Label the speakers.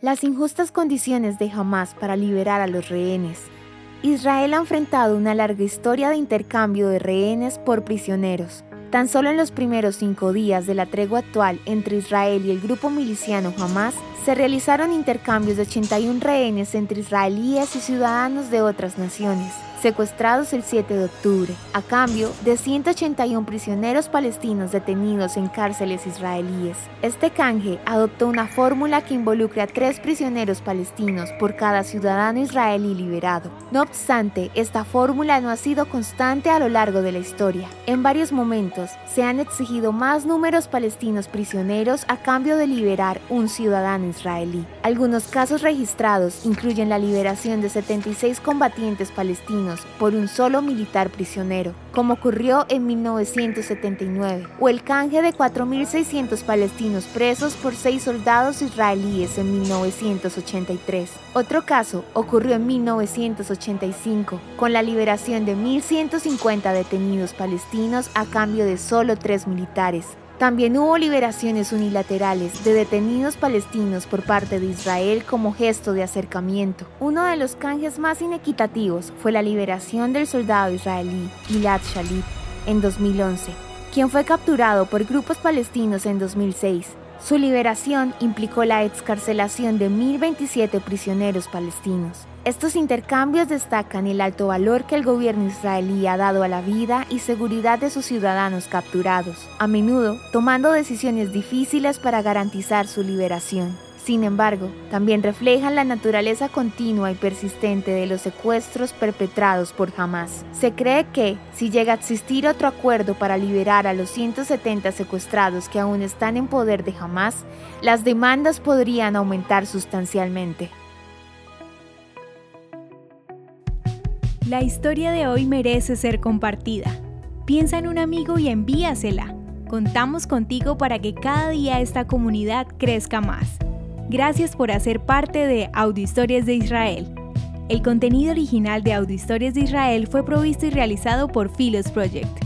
Speaker 1: Las injustas condiciones de Hamas para liberar a los rehenes. Israel ha enfrentado una larga historia de intercambio de rehenes por prisioneros. Tan solo en los primeros cinco días de la tregua actual entre Israel y el grupo miliciano Hamas, se realizaron intercambios de 81 rehenes entre israelíes y ciudadanos de otras naciones secuestrados el 7 de octubre, a cambio de 181 prisioneros palestinos detenidos en cárceles israelíes. Este canje adoptó una fórmula que involucra a tres prisioneros palestinos por cada ciudadano israelí liberado. No obstante, esta fórmula no ha sido constante a lo largo de la historia. En varios momentos se han exigido más números palestinos prisioneros a cambio de liberar un ciudadano israelí. Algunos casos registrados incluyen la liberación de 76 combatientes palestinos por un solo militar prisionero, como ocurrió en 1979, o el canje de 4.600 palestinos presos por seis soldados israelíes en 1983. Otro caso ocurrió en 1985, con la liberación de 1.150 detenidos palestinos a cambio de solo tres militares. También hubo liberaciones unilaterales de detenidos palestinos por parte de Israel como gesto de acercamiento. Uno de los canjes más inequitativos fue la liberación del soldado israelí Gilad Shalit en 2011, quien fue capturado por grupos palestinos en 2006. Su liberación implicó la excarcelación de 1.027 prisioneros palestinos. Estos intercambios destacan el alto valor que el gobierno israelí ha dado a la vida y seguridad de sus ciudadanos capturados, a menudo tomando decisiones difíciles para garantizar su liberación. Sin embargo, también reflejan la naturaleza continua y persistente de los secuestros perpetrados por Hamas. Se cree que, si llega a existir otro acuerdo para liberar a los 170 secuestrados que aún están en poder de Hamas, las demandas podrían aumentar sustancialmente.
Speaker 2: La historia de hoy merece ser compartida. Piensa en un amigo y envíasela. Contamos contigo para que cada día esta comunidad crezca más. Gracias por hacer parte de Audio Historias de Israel. El contenido original de Audio Historias de Israel fue provisto y realizado por Philos Project.